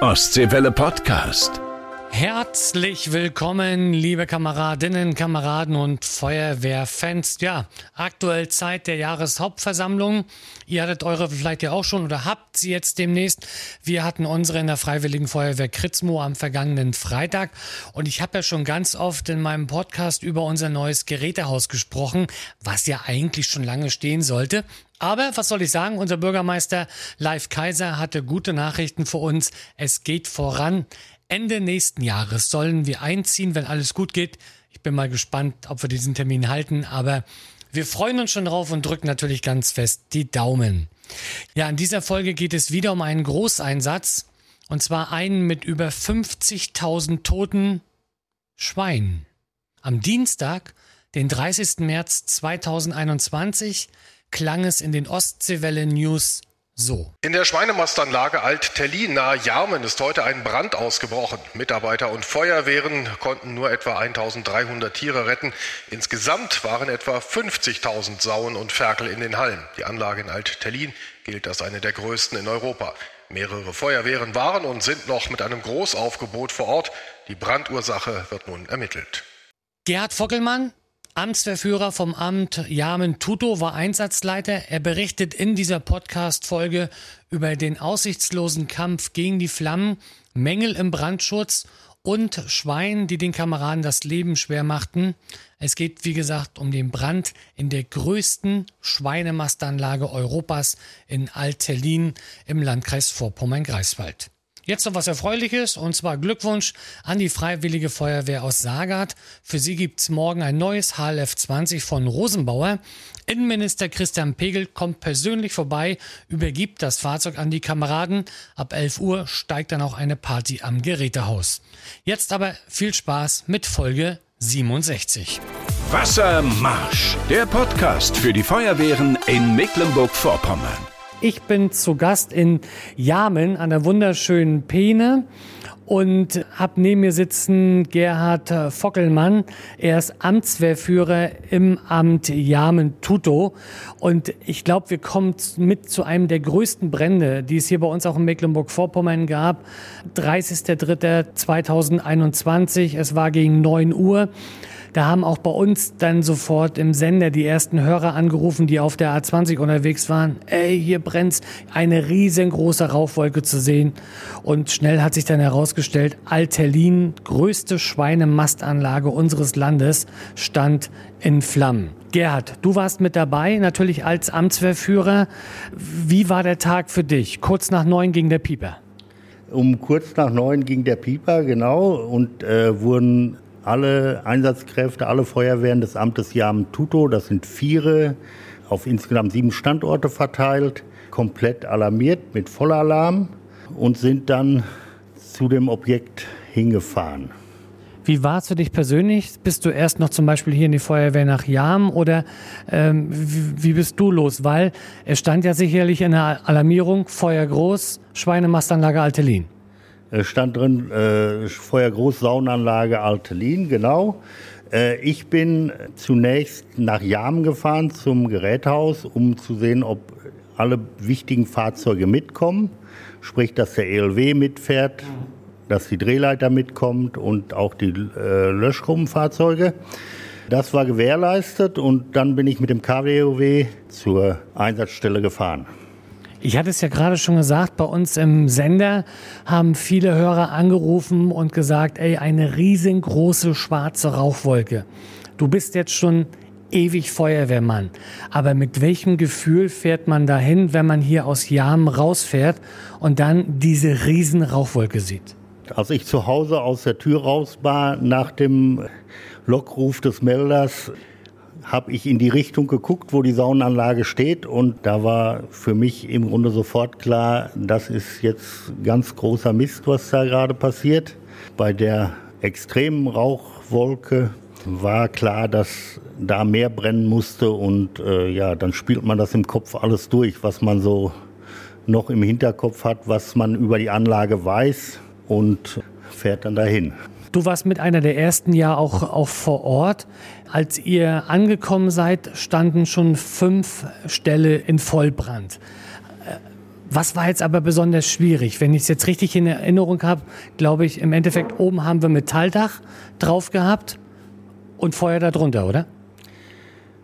Ostseewelle Podcast. Herzlich willkommen, liebe Kameradinnen, Kameraden und Feuerwehrfans. Ja, aktuell Zeit der Jahreshauptversammlung. Ihr hattet eure vielleicht ja auch schon oder habt sie jetzt demnächst. Wir hatten unsere in der Freiwilligen Feuerwehr Kritzmo am vergangenen Freitag. Und ich habe ja schon ganz oft in meinem Podcast über unser neues Gerätehaus gesprochen, was ja eigentlich schon lange stehen sollte. Aber was soll ich sagen? Unser Bürgermeister Live Kaiser hatte gute Nachrichten für uns. Es geht voran. Ende nächsten Jahres sollen wir einziehen, wenn alles gut geht. Ich bin mal gespannt, ob wir diesen Termin halten, aber wir freuen uns schon drauf und drücken natürlich ganz fest die Daumen. Ja, in dieser Folge geht es wieder um einen Großeinsatz und zwar einen mit über 50.000 toten Schweinen. Am Dienstag, den 30. März 2021, klang es in den Ostseewelle News so. In der Schweinemastanlage Alt-Tellin nahe Jarmen ist heute ein Brand ausgebrochen. Mitarbeiter und Feuerwehren konnten nur etwa 1300 Tiere retten. Insgesamt waren etwa 50.000 Sauen und Ferkel in den Hallen. Die Anlage in Alt-Tellin gilt als eine der größten in Europa. Mehrere Feuerwehren waren und sind noch mit einem Großaufgebot vor Ort. Die Brandursache wird nun ermittelt. Gerhard Vockelmann, Amtsverführer vom Amt Yamen Tuto war Einsatzleiter. Er berichtet in dieser Podcast-Folge über den aussichtslosen Kampf gegen die Flammen, Mängel im Brandschutz und Schwein, die den Kameraden das Leben schwer machten. Es geht, wie gesagt, um den Brand in der größten Schweinemastanlage Europas in Altelin im Landkreis Vorpommern-Greifswald. Jetzt noch was Erfreuliches und zwar Glückwunsch an die Freiwillige Feuerwehr aus Sagat. Für sie gibt's morgen ein neues HLF 20 von Rosenbauer. Innenminister Christian Pegel kommt persönlich vorbei, übergibt das Fahrzeug an die Kameraden. Ab 11 Uhr steigt dann auch eine Party am Gerätehaus. Jetzt aber viel Spaß mit Folge 67. Wassermarsch, der Podcast für die Feuerwehren in Mecklenburg-Vorpommern. Ich bin zu Gast in Jamen an der wunderschönen Peene und habe neben mir sitzen Gerhard Fockelmann. Er ist Amtswehrführer im Amt Jamen-Tuto. Und ich glaube, wir kommen mit zu einem der größten Brände, die es hier bei uns auch in Mecklenburg-Vorpommern gab. 30.03.2021. Es war gegen 9 Uhr. Da haben auch bei uns dann sofort im Sender die ersten Hörer angerufen, die auf der A20 unterwegs waren. Ey, hier brennt's. Eine riesengroße Rauchwolke zu sehen. Und schnell hat sich dann herausgestellt, Alterlin, größte Schweinemastanlage unseres Landes, stand in Flammen. Gerhard, du warst mit dabei, natürlich als Amtswehrführer. Wie war der Tag für dich? Kurz nach neun ging der Pieper. Um kurz nach neun ging der Pieper, genau, und äh, wurden alle Einsatzkräfte, alle Feuerwehren des Amtes Jamen Tuto, das sind vier, auf insgesamt sieben Standorte verteilt, komplett alarmiert mit Vollalarm und sind dann zu dem Objekt hingefahren. Wie war es für dich persönlich? Bist du erst noch zum Beispiel hier in die Feuerwehr nach Jam oder ähm, wie, wie, bist du los? Weil es stand ja sicherlich in der Alarmierung Feuer groß, Schweinemastanlage Altelin. Es stand drin äh, Feuer groß Saunanlage Altelin, genau. Äh, ich bin zunächst nach Jam gefahren zum Geräthaus, um zu sehen, ob alle wichtigen Fahrzeuge mitkommen. Sprich, dass der ELW mitfährt, dass die Drehleiter mitkommt und auch die äh, Löschgruppenfahrzeuge. Das war gewährleistet und dann bin ich mit dem KWOW zur Einsatzstelle gefahren. Ich hatte es ja gerade schon gesagt, bei uns im Sender haben viele Hörer angerufen und gesagt, ey, eine riesengroße schwarze Rauchwolke. Du bist jetzt schon ewig Feuerwehrmann. Aber mit welchem Gefühl fährt man dahin, wenn man hier aus Jam rausfährt und dann diese riesen Rauchwolke sieht? Als ich zu Hause aus der Tür raus war, nach dem Lockruf des Melders, habe ich in die Richtung geguckt, wo die Saunanlage steht und da war für mich im Grunde sofort klar, das ist jetzt ganz großer Mist, was da gerade passiert. Bei der extremen Rauchwolke war klar, dass da mehr brennen musste und äh, ja, dann spielt man das im Kopf alles durch, was man so noch im Hinterkopf hat, was man über die Anlage weiß und fährt dann dahin. Du warst mit einer der ersten ja auch, auch vor Ort. Als ihr angekommen seid, standen schon fünf Ställe in Vollbrand. Äh, Was war jetzt aber besonders schwierig? Wenn ich es jetzt richtig in Erinnerung habe, glaube ich, im Endeffekt oben haben wir Metalldach drauf gehabt und Feuer darunter, oder?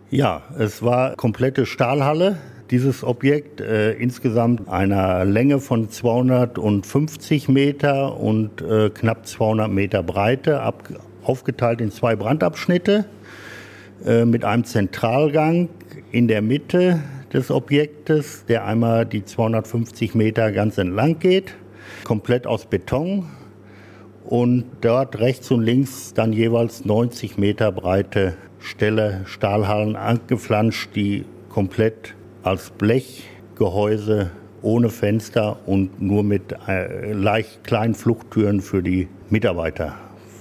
Ja, es war komplette Stahlhalle, dieses Objekt, äh, insgesamt einer Länge von 250 Meter und äh, knapp 200 Meter Breite, ab, aufgeteilt in zwei Brandabschnitte äh, mit einem Zentralgang in der Mitte des Objektes, der einmal die 250 Meter ganz entlang geht, komplett aus Beton und dort rechts und links dann jeweils 90 Meter breite Ställe, Stahlhallen angeflanscht, die komplett als Blechgehäuse ohne Fenster und nur mit äh, leicht kleinen Fluchttüren für die Mitarbeiter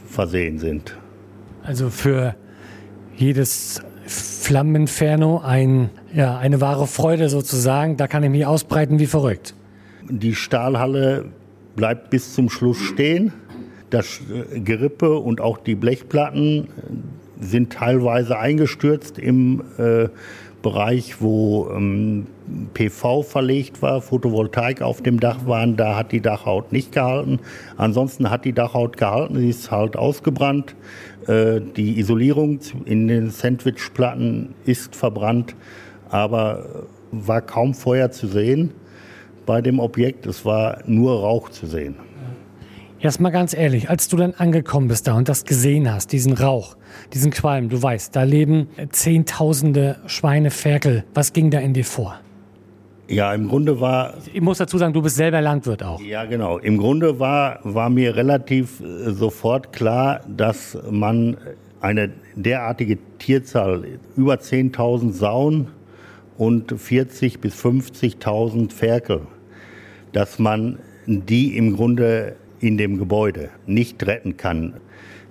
versehen sind. Also für jedes Flammeninferno ein, ja, eine wahre Freude sozusagen. Da kann ich mich ausbreiten wie verrückt. Die Stahlhalle bleibt bis zum Schluss stehen. Das äh, Gerippe und auch die Blechplatten sind teilweise eingestürzt im äh, Bereich, wo ähm, PV verlegt war, Photovoltaik auf dem Dach waren, da hat die Dachhaut nicht gehalten. Ansonsten hat die Dachhaut gehalten, sie ist halt ausgebrannt. Äh, die Isolierung in den Sandwichplatten ist verbrannt, aber war kaum Feuer zu sehen bei dem Objekt. Es war nur Rauch zu sehen. Erst mal ganz ehrlich, als du dann angekommen bist da und das gesehen hast, diesen Rauch, diesen Qualm, du weißt, da leben Zehntausende Schweineferkel. Was ging da in dir vor? Ja, im Grunde war. Ich muss dazu sagen, du bist selber Landwirt auch. Ja, genau. Im Grunde war, war mir relativ äh, sofort klar, dass man eine derartige Tierzahl, über 10.000 Sauen und 40.000 bis 50.000 Ferkel, dass man die im Grunde in dem Gebäude nicht retten kann.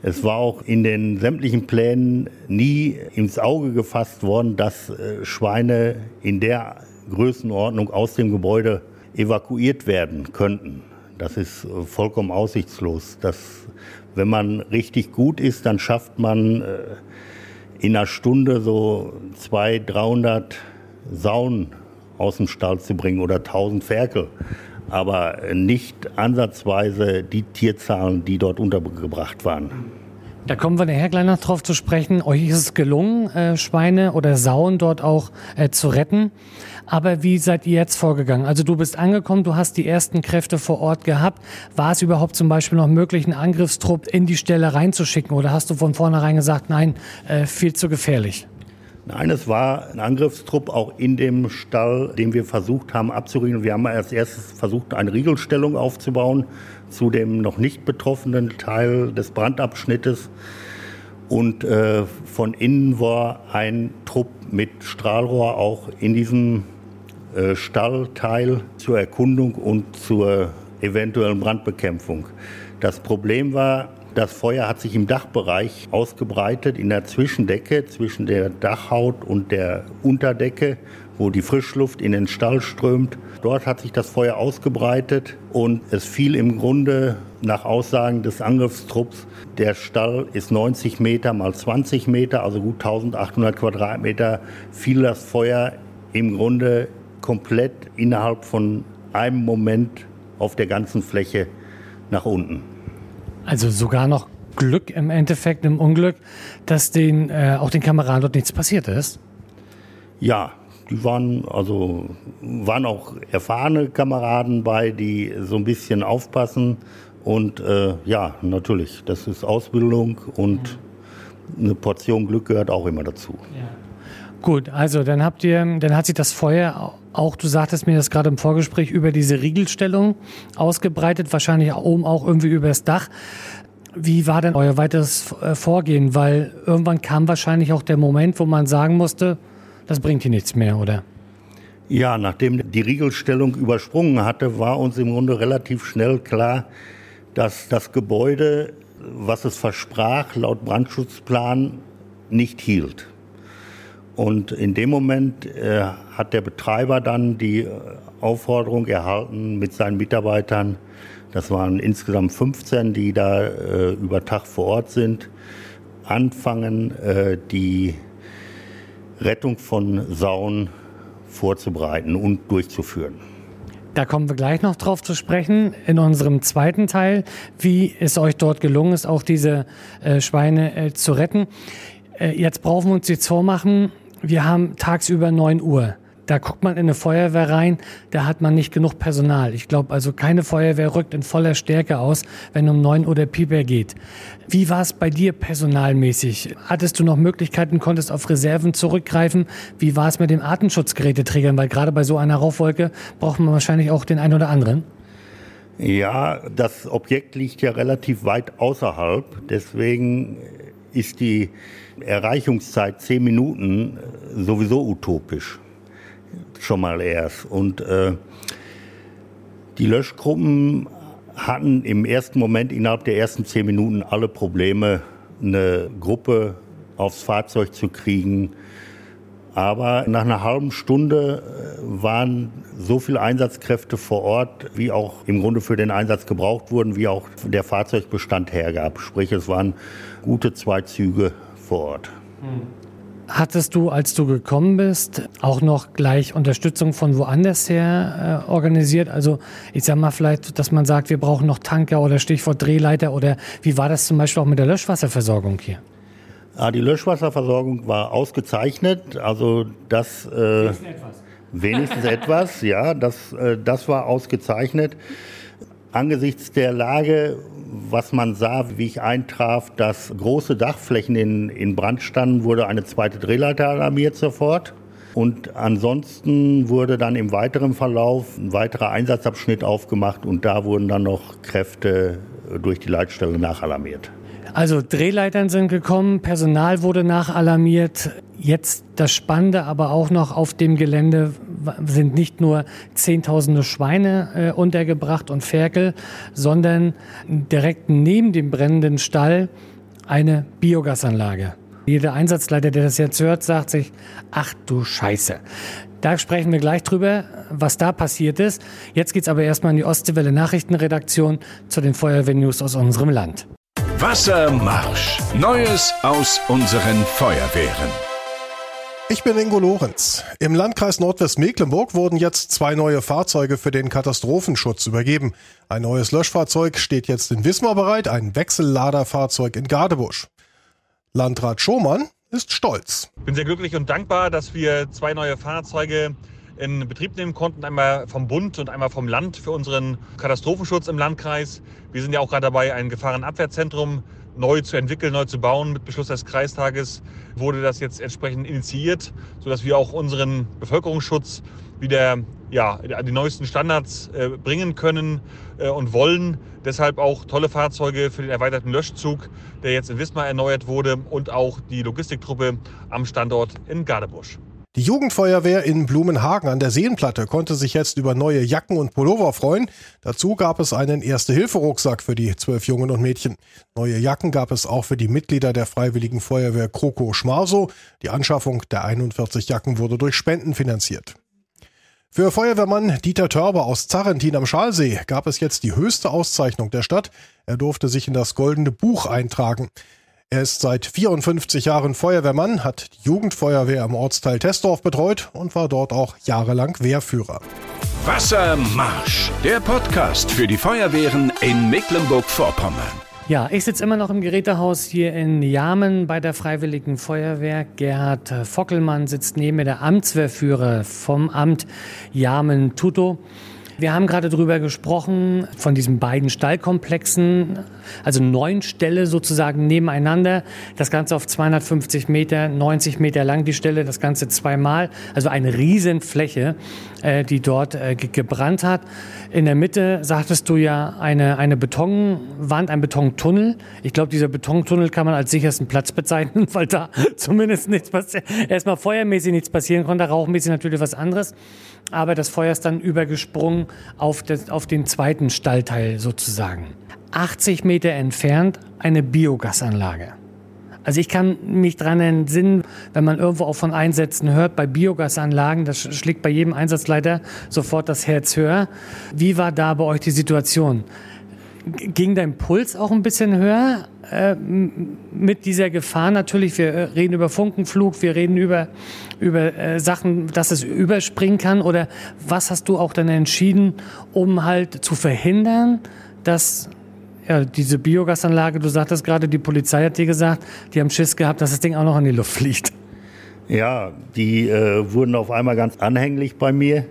Es war auch in den sämtlichen Plänen nie ins Auge gefasst worden, dass äh, Schweine in der Größenordnung aus dem Gebäude evakuiert werden könnten. Das ist äh, vollkommen aussichtslos. Das, wenn man richtig gut ist, dann schafft man äh, in einer Stunde so 200, 300 Sauen aus dem Stall zu bringen oder 1000 Ferkel aber nicht ansatzweise die Tierzahlen, die dort untergebracht waren. Da kommen wir nachher gleich noch drauf zu sprechen. Euch ist es gelungen, äh, Schweine oder Sauen dort auch äh, zu retten. Aber wie seid ihr jetzt vorgegangen? Also du bist angekommen, du hast die ersten Kräfte vor Ort gehabt. War es überhaupt zum Beispiel noch möglich, einen Angriffstrupp in die Stelle reinzuschicken? Oder hast du von vornherein gesagt, nein, äh, viel zu gefährlich? Nein, es war ein Angriffstrupp auch in dem Stall, den wir versucht haben abzuriegeln. Wir haben als erstes versucht, eine Riegelstellung aufzubauen zu dem noch nicht betroffenen Teil des Brandabschnittes. Und äh, von innen war ein Trupp mit Strahlrohr auch in diesem äh, Stallteil zur Erkundung und zur eventuellen Brandbekämpfung. Das Problem war, das Feuer hat sich im Dachbereich ausgebreitet, in der Zwischendecke zwischen der Dachhaut und der Unterdecke, wo die Frischluft in den Stall strömt. Dort hat sich das Feuer ausgebreitet und es fiel im Grunde nach Aussagen des Angriffstrupps, der Stall ist 90 Meter mal 20 Meter, also gut 1800 Quadratmeter, fiel das Feuer im Grunde komplett innerhalb von einem Moment auf der ganzen Fläche nach unten. Also sogar noch Glück im Endeffekt, im Unglück, dass den, äh, auch den Kameraden dort nichts passiert ist? Ja, die waren also waren auch erfahrene Kameraden bei, die so ein bisschen aufpassen. Und äh, ja, natürlich, das ist Ausbildung und eine Portion Glück gehört auch immer dazu. Ja. Gut, also dann habt ihr, dann hat sich das Feuer auch, du sagtest mir das gerade im Vorgespräch, über diese Riegelstellung ausgebreitet, wahrscheinlich oben auch irgendwie übers Dach. Wie war denn euer weiteres äh, Vorgehen? Weil irgendwann kam wahrscheinlich auch der Moment, wo man sagen musste, das bringt hier nichts mehr, oder? Ja, nachdem die Riegelstellung übersprungen hatte, war uns im Grunde relativ schnell klar, dass das Gebäude, was es versprach, laut Brandschutzplan nicht hielt. Und in dem Moment äh, hat der Betreiber dann die äh, Aufforderung erhalten mit seinen Mitarbeitern, das waren insgesamt 15, die da äh, über Tag vor Ort sind, anfangen, äh, die Rettung von Sauen vorzubereiten und durchzuführen. Da kommen wir gleich noch drauf zu sprechen in unserem zweiten Teil, wie es euch dort gelungen ist, auch diese äh, Schweine äh, zu retten. Jetzt brauchen wir uns jetzt vormachen, wir haben tagsüber 9 Uhr. Da guckt man in eine Feuerwehr rein, da hat man nicht genug Personal. Ich glaube also, keine Feuerwehr rückt in voller Stärke aus, wenn um 9 Uhr der Pieper geht. Wie war es bei dir personalmäßig? Hattest du noch Möglichkeiten, konntest auf Reserven zurückgreifen? Wie war es mit den Artenschutzgeräteträgern? Weil gerade bei so einer Rauchwolke braucht man wahrscheinlich auch den einen oder anderen. Ja, das Objekt liegt ja relativ weit außerhalb. Deswegen ist die Erreichungszeit zehn Minuten sowieso utopisch schon mal erst. Und äh, die Löschgruppen hatten im ersten Moment innerhalb der ersten zehn Minuten alle Probleme, eine Gruppe aufs Fahrzeug zu kriegen. Aber nach einer halben Stunde äh, waren so viele Einsatzkräfte vor Ort, wie auch im Grunde für den Einsatz gebraucht wurden, wie auch der Fahrzeugbestand hergab. Sprich, es waren gute zwei Züge vor Ort. Hattest du, als du gekommen bist, auch noch gleich Unterstützung von woanders her äh, organisiert? Also ich sag mal vielleicht, dass man sagt, wir brauchen noch Tanker oder Stichwort Drehleiter oder wie war das zum Beispiel auch mit der Löschwasserversorgung hier? Ja, die Löschwasserversorgung war ausgezeichnet. Also das äh, wenigstens etwas. Wenigstens etwas, ja, das, äh, das war ausgezeichnet. Angesichts der Lage was man sah, wie ich eintraf, dass große Dachflächen in, in Brand standen, wurde eine zweite Drehleiter alarmiert sofort. Und ansonsten wurde dann im weiteren Verlauf ein weiterer Einsatzabschnitt aufgemacht und da wurden dann noch Kräfte durch die Leitstelle nachalarmiert. Also Drehleitern sind gekommen, Personal wurde nachalarmiert. Jetzt das Spannende aber auch noch auf dem Gelände sind nicht nur zehntausende Schweine äh, untergebracht und Ferkel, sondern direkt neben dem brennenden Stall eine Biogasanlage. Jeder Einsatzleiter, der das jetzt hört, sagt sich, ach du Scheiße. Da sprechen wir gleich drüber, was da passiert ist. Jetzt geht's aber erstmal in die Ostseewelle Nachrichtenredaktion zu den Feuerwehrnews aus unserem Land. Wassermarsch. Neues aus unseren Feuerwehren. Ich bin Ingo Lorenz. Im Landkreis Nordwestmecklenburg wurden jetzt zwei neue Fahrzeuge für den Katastrophenschutz übergeben. Ein neues Löschfahrzeug steht jetzt in Wismar bereit, ein Wechselladerfahrzeug in Gadebusch. Landrat Schomann ist stolz. Ich bin sehr glücklich und dankbar, dass wir zwei neue Fahrzeuge in Betrieb nehmen konnten, einmal vom Bund und einmal vom Land für unseren Katastrophenschutz im Landkreis. Wir sind ja auch gerade dabei, ein Gefahrenabwehrzentrum neu zu entwickeln, neu zu bauen. Mit Beschluss des Kreistages wurde das jetzt entsprechend initiiert, sodass wir auch unseren Bevölkerungsschutz wieder ja, an die neuesten Standards äh, bringen können äh, und wollen. Deshalb auch tolle Fahrzeuge für den erweiterten Löschzug, der jetzt in Wismar erneuert wurde und auch die Logistiktruppe am Standort in Gardebusch. Die Jugendfeuerwehr in Blumenhagen an der Seenplatte konnte sich jetzt über neue Jacken und Pullover freuen. Dazu gab es einen Erste-Hilfe-Rucksack für die zwölf Jungen und Mädchen. Neue Jacken gab es auch für die Mitglieder der Freiwilligen Feuerwehr Kroko Schmarso. Die Anschaffung der 41 Jacken wurde durch Spenden finanziert. Für Feuerwehrmann Dieter Törber aus Zarrentin am Schalsee gab es jetzt die höchste Auszeichnung der Stadt. Er durfte sich in das Goldene Buch eintragen. Er ist seit 54 Jahren Feuerwehrmann, hat die Jugendfeuerwehr am Ortsteil Testorf betreut und war dort auch jahrelang Wehrführer. Wassermarsch, der Podcast für die Feuerwehren in Mecklenburg-Vorpommern. Ja, ich sitze immer noch im Gerätehaus hier in Jamen bei der Freiwilligen Feuerwehr. Gerhard Fockelmann sitzt neben mir, der Amtswehrführer vom Amt Jamen-Tuto. Wir haben gerade darüber gesprochen, von diesen beiden Stallkomplexen, also neun Ställe sozusagen nebeneinander. Das Ganze auf 250 Meter, 90 Meter lang die Stelle, das Ganze zweimal. Also eine Riesenfläche, äh, die dort äh, gebrannt hat. In der Mitte sagtest du ja eine, eine Betonwand, ein Betontunnel. Ich glaube, dieser Betontunnel kann man als sichersten Platz bezeichnen, weil da zumindest nichts passiert. Erstmal feuermäßig nichts passieren konnte, rauchmäßig natürlich was anderes aber das Feuer ist dann übergesprungen auf, das, auf den zweiten Stallteil sozusagen. 80 Meter entfernt eine Biogasanlage. Also ich kann mich daran entsinnen, wenn man irgendwo auch von Einsätzen hört, bei Biogasanlagen, das schlägt bei jedem Einsatzleiter sofort das Herz höher. Wie war da bei euch die Situation? Ging dein Puls auch ein bisschen höher äh, mit dieser Gefahr natürlich? Wir äh, reden über Funkenflug, wir reden über, über äh, Sachen, dass es überspringen kann. Oder was hast du auch dann entschieden, um halt zu verhindern, dass ja, diese Biogasanlage, du sagtest gerade, die Polizei hat dir gesagt, die haben Schiss gehabt, dass das Ding auch noch in die Luft fliegt. Ja, die äh, wurden auf einmal ganz anhänglich bei mir.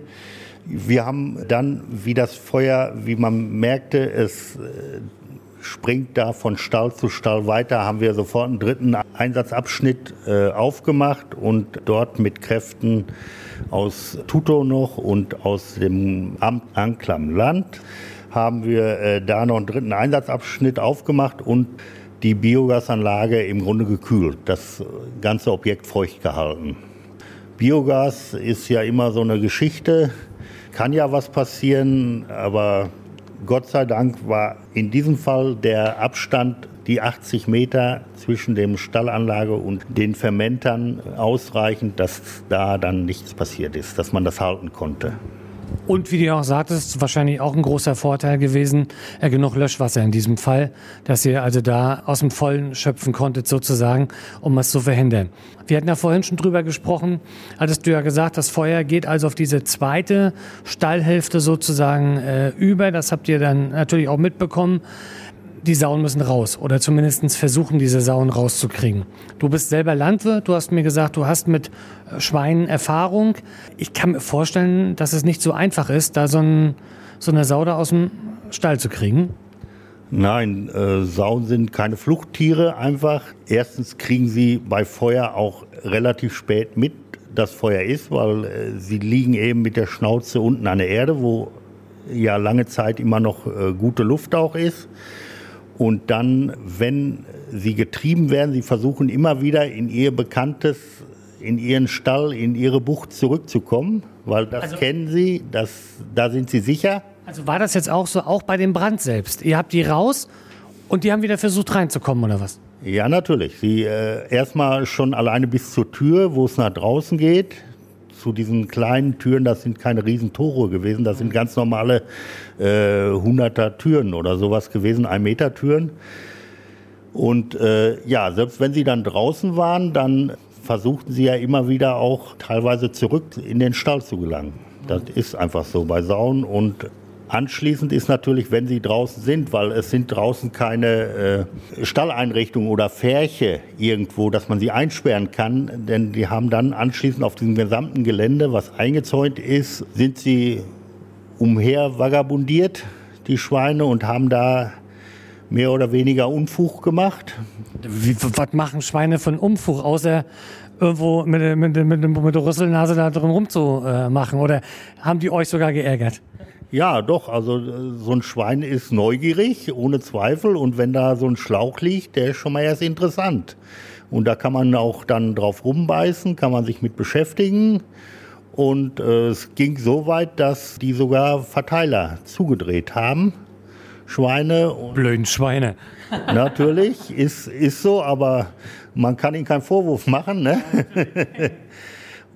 Wir haben dann, wie das Feuer, wie man merkte, es äh, springt da von Stall zu Stall weiter, haben wir sofort einen dritten Einsatzabschnitt äh, aufgemacht und dort mit Kräften aus Tuto noch und aus dem Amt Anklam Land haben wir äh, da noch einen dritten Einsatzabschnitt aufgemacht und die Biogasanlage im Grunde gekühlt, das ganze Objekt feucht gehalten. Biogas ist ja immer so eine Geschichte kann ja was passieren, aber Gott sei Dank war in diesem Fall der Abstand, die 80 Meter zwischen dem Stallanlage und den Fermentern ausreichend, dass da dann nichts passiert ist, dass man das halten konnte. Und wie du auch sagtest, wahrscheinlich auch ein großer Vorteil gewesen, äh, genug Löschwasser in diesem Fall, dass ihr also da aus dem Vollen schöpfen konntet sozusagen, um es zu verhindern. Wir hatten ja vorhin schon drüber gesprochen, hattest du ja gesagt, das Feuer geht also auf diese zweite Stallhälfte sozusagen äh, über. Das habt ihr dann natürlich auch mitbekommen die Sauen müssen raus oder zumindest versuchen, diese Sauen rauszukriegen. Du bist selber Landwirt, du hast mir gesagt, du hast mit äh, Schweinen Erfahrung. Ich kann mir vorstellen, dass es nicht so einfach ist, da so, ein, so eine Sau da aus dem Stall zu kriegen. Nein, äh, Sauen sind keine Fluchttiere einfach. Erstens kriegen sie bei Feuer auch relativ spät mit, dass Feuer ist, weil äh, sie liegen eben mit der Schnauze unten an der Erde, wo ja lange Zeit immer noch äh, gute Luft auch ist. Und dann, wenn sie getrieben werden, sie versuchen immer wieder in ihr bekanntes, in ihren Stall, in ihre Bucht zurückzukommen, weil das also, kennen sie, das, da sind sie sicher. Also war das jetzt auch so, auch bei dem Brand selbst? Ihr habt die raus und die haben wieder versucht reinzukommen oder was? Ja, natürlich. Sie äh, erstmal schon alleine bis zur Tür, wo es nach draußen geht zu diesen kleinen Türen, das sind keine Riesentore gewesen, das sind ganz normale äh, 100er Türen oder sowas gewesen, 1 Meter Türen. Und äh, ja, selbst wenn sie dann draußen waren, dann versuchten sie ja immer wieder auch teilweise zurück in den Stall zu gelangen. Das ist einfach so bei Sauen und Anschließend ist natürlich, wenn sie draußen sind, weil es sind draußen keine äh, Stalleinrichtungen oder Färche irgendwo, dass man sie einsperren kann, denn die haben dann anschließend auf diesem gesamten Gelände, was eingezäunt ist, sind sie umher vagabundiert, die Schweine, und haben da mehr oder weniger Unfug gemacht. Wie, was machen Schweine von Unfug, außer irgendwo mit, mit, mit, mit der Rüsselnase da drin rumzumachen? Oder haben die euch sogar geärgert? Ja, doch. Also so ein Schwein ist neugierig, ohne Zweifel. Und wenn da so ein Schlauch liegt, der ist schon mal erst interessant. Und da kann man auch dann drauf rumbeißen, kann man sich mit beschäftigen. Und äh, es ging so weit, dass die sogar Verteiler zugedreht haben. Schweine. Blöden Schweine. Natürlich, ist, ist so, aber man kann ihnen keinen Vorwurf machen. Ne?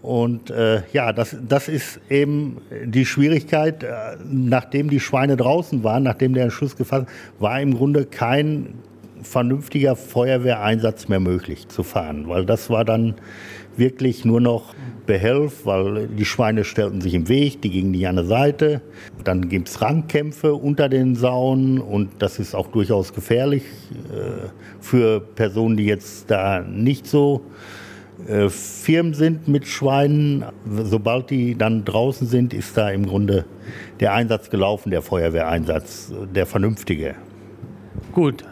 Und äh, ja, das, das ist eben die Schwierigkeit. Äh, nachdem die Schweine draußen waren, nachdem der Entschluss gefasst war im Grunde kein vernünftiger Feuerwehreinsatz mehr möglich zu fahren, weil das war dann wirklich nur noch Behelf, weil die Schweine stellten sich im Weg, die gingen nicht an der Seite. Dann gibt es Rangkämpfe unter den Saunen und das ist auch durchaus gefährlich äh, für Personen, die jetzt da nicht so äh, Firmen sind mit Schweinen. Sobald die dann draußen sind, ist da im Grunde der Einsatz gelaufen, der Feuerwehreinsatz, der vernünftige. Gut,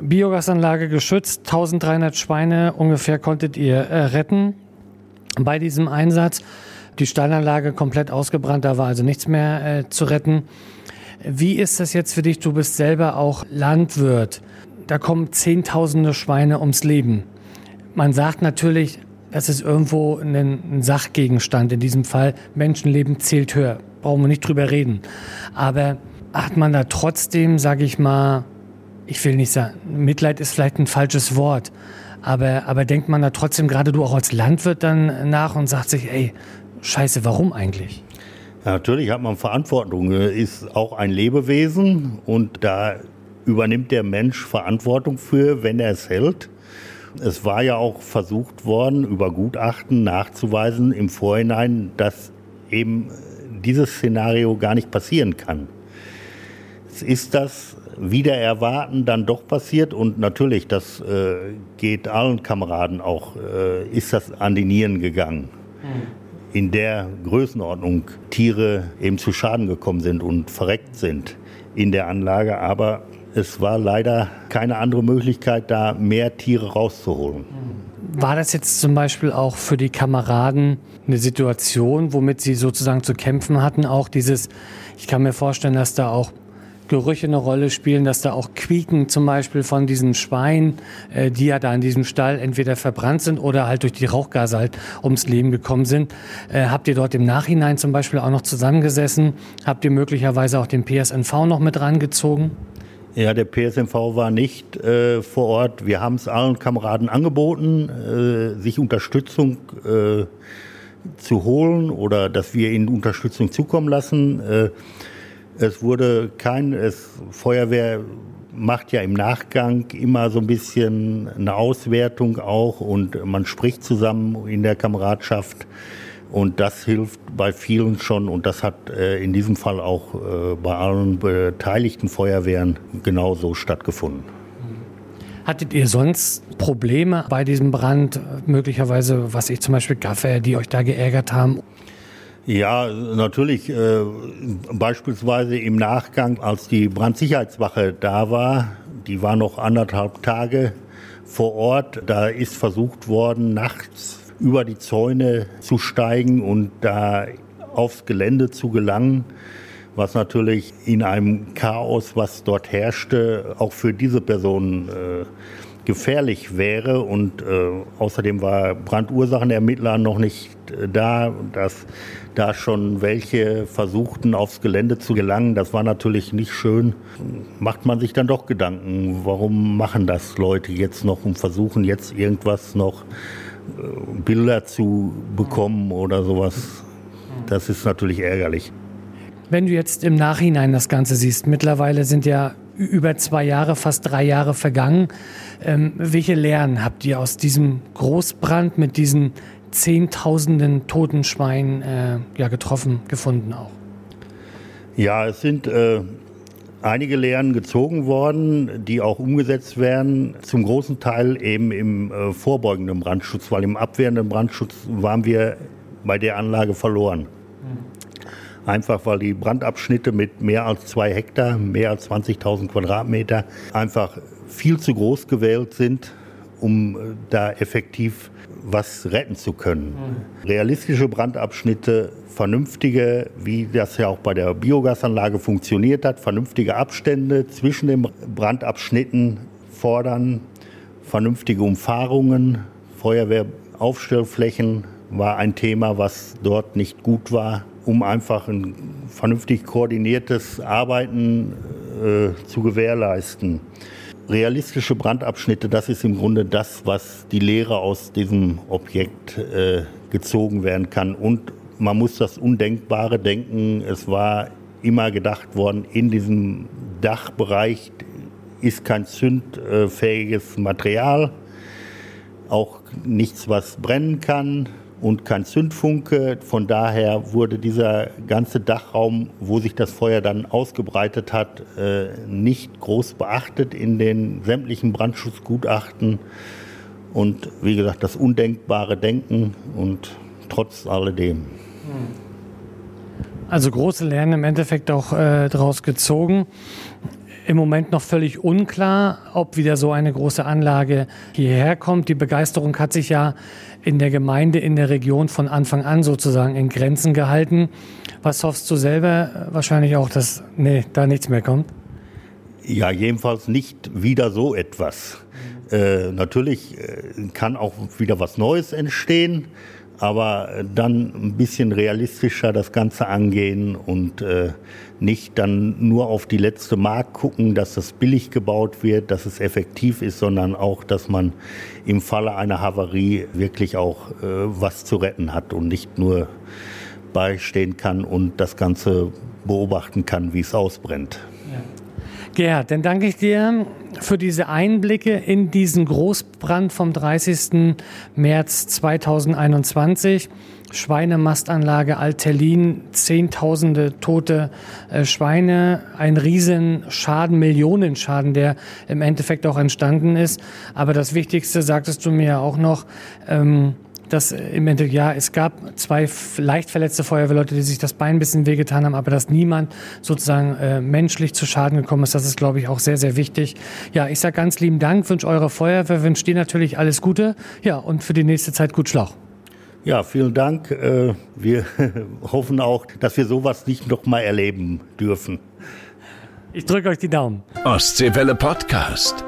Biogasanlage geschützt, 1300 Schweine ungefähr konntet ihr äh, retten bei diesem Einsatz. Die Stallanlage komplett ausgebrannt, da war also nichts mehr äh, zu retten. Wie ist das jetzt für dich? Du bist selber auch Landwirt. Da kommen Zehntausende Schweine ums Leben. Man sagt natürlich, das ist irgendwo ein, Sachgegenstand. In diesem Fall Menschenleben zählt höher. Brauchen wir nicht drüber reden. Aber hat man da trotzdem, sage ich mal, ich will nicht sagen, Mitleid ist vielleicht ein falsches Wort, aber, aber denkt man da trotzdem, gerade du auch als Landwirt dann nach und sagt sich, ey, scheiße, warum eigentlich? Ja, natürlich hat man Verantwortung, ist auch ein Lebewesen und da übernimmt der Mensch Verantwortung für, wenn er es hält. Es war ja auch versucht worden, über Gutachten nachzuweisen im Vorhinein, dass eben dieses Szenario gar nicht passieren kann. Ist das wieder erwarten dann doch passiert und natürlich, das äh, geht allen Kameraden auch, äh, ist das an die Nieren gegangen. Mhm. In der Größenordnung Tiere eben zu Schaden gekommen sind und verreckt sind in der Anlage, aber es war leider keine andere Möglichkeit, da mehr Tiere rauszuholen. War das jetzt zum Beispiel auch für die Kameraden eine Situation, womit sie sozusagen zu kämpfen hatten? Auch dieses, ich kann mir vorstellen, dass da auch Gerüche eine Rolle spielen, dass da auch Quieken zum Beispiel von diesen Schweinen, äh, die ja da in diesem Stall entweder verbrannt sind oder halt durch die Rauchgase halt ums Leben gekommen sind. Äh, habt ihr dort im Nachhinein zum Beispiel auch noch zusammengesessen? Habt ihr möglicherweise auch den PSNV noch mit rangezogen? Ja, der PSNV war nicht äh, vor Ort. Wir haben es allen Kameraden angeboten, äh, sich Unterstützung äh, zu holen oder dass wir ihnen Unterstützung zukommen lassen. Äh, es wurde kein, es, Feuerwehr macht ja im Nachgang immer so ein bisschen eine Auswertung auch und man spricht zusammen in der Kameradschaft und das hilft bei vielen schon und das hat äh, in diesem Fall auch äh, bei allen beteiligten Feuerwehren genauso stattgefunden. Hattet ihr sonst Probleme bei diesem Brand, möglicherweise, was ich zum Beispiel Gaffer, die euch da geärgert haben? Ja, natürlich. Äh, beispielsweise im Nachgang, als die Brandsicherheitswache da war, die war noch anderthalb Tage vor Ort. Da ist versucht worden, nachts über die Zäune zu steigen und da aufs Gelände zu gelangen, was natürlich in einem Chaos, was dort herrschte, auch für diese Personen äh, gefährlich wäre. Und äh, außerdem war Brandursachenermittler noch nicht äh, da, dass da schon welche versuchten, aufs Gelände zu gelangen. Das war natürlich nicht schön. Macht man sich dann doch Gedanken, warum machen das Leute jetzt noch und versuchen jetzt irgendwas noch Bilder zu bekommen oder sowas. Das ist natürlich ärgerlich. Wenn du jetzt im Nachhinein das Ganze siehst, mittlerweile sind ja über zwei Jahre, fast drei Jahre vergangen. Ähm, welche Lehren habt ihr aus diesem Großbrand mit diesen Zehntausenden toten Schweinen äh, ja, getroffen, gefunden auch? Ja, es sind äh, einige Lehren gezogen worden, die auch umgesetzt werden. Zum großen Teil eben im äh, vorbeugenden Brandschutz, weil im abwehrenden Brandschutz waren wir bei der Anlage verloren. Mhm. Einfach weil die Brandabschnitte mit mehr als zwei Hektar, mehr als 20.000 Quadratmeter einfach viel zu groß gewählt sind, um äh, da effektiv was retten zu können. Realistische Brandabschnitte, vernünftige, wie das ja auch bei der Biogasanlage funktioniert hat, vernünftige Abstände zwischen den Brandabschnitten fordern, vernünftige Umfahrungen, Feuerwehraufstellflächen war ein Thema, was dort nicht gut war um einfach ein vernünftig koordiniertes Arbeiten äh, zu gewährleisten. Realistische Brandabschnitte, das ist im Grunde das, was die Lehre aus diesem Objekt äh, gezogen werden kann. Und man muss das Undenkbare denken. Es war immer gedacht worden, in diesem Dachbereich ist kein zündfähiges Material, auch nichts, was brennen kann und kein Zündfunke. Von daher wurde dieser ganze Dachraum, wo sich das Feuer dann ausgebreitet hat, äh, nicht groß beachtet in den sämtlichen Brandschutzgutachten. Und wie gesagt, das undenkbare Denken und trotz alledem. Also große Lernen im Endeffekt auch äh, daraus gezogen im Moment noch völlig unklar, ob wieder so eine große Anlage hierher kommt. Die Begeisterung hat sich ja in der Gemeinde, in der Region von Anfang an sozusagen in Grenzen gehalten. Was hoffst du selber? Wahrscheinlich auch, dass nee, da nichts mehr kommt. Ja, jedenfalls nicht wieder so etwas. Äh, natürlich äh, kann auch wieder was Neues entstehen aber dann ein bisschen realistischer das Ganze angehen und äh, nicht dann nur auf die letzte Mark gucken, dass das billig gebaut wird, dass es effektiv ist, sondern auch, dass man im Falle einer Havarie wirklich auch äh, was zu retten hat und nicht nur beistehen kann und das Ganze beobachten kann, wie es ausbrennt. Ja. Gerhard, dann danke ich dir für diese Einblicke in diesen Großbrand vom 30. März 2021. Schweinemastanlage Altelin, Zehntausende tote äh, Schweine, ein Riesenschaden, Millionenschaden, der im Endeffekt auch entstanden ist. Aber das Wichtigste, sagtest du mir ja auch noch, ähm, dass im Endeffekt, ja, es gab zwei leicht verletzte Feuerwehrleute, die sich das Bein ein bisschen wehgetan haben, aber dass niemand sozusagen äh, menschlich zu Schaden gekommen ist, das ist, glaube ich, auch sehr, sehr wichtig. Ja, ich sage ganz lieben Dank, wünsche eurer Feuerwehr, wünsche dir natürlich alles Gute, ja, und für die nächste Zeit gut Schlauch. Ja, vielen Dank. Äh, wir hoffen auch, dass wir sowas nicht noch mal erleben dürfen. Ich drücke euch die Daumen. Ostseewelle Podcast.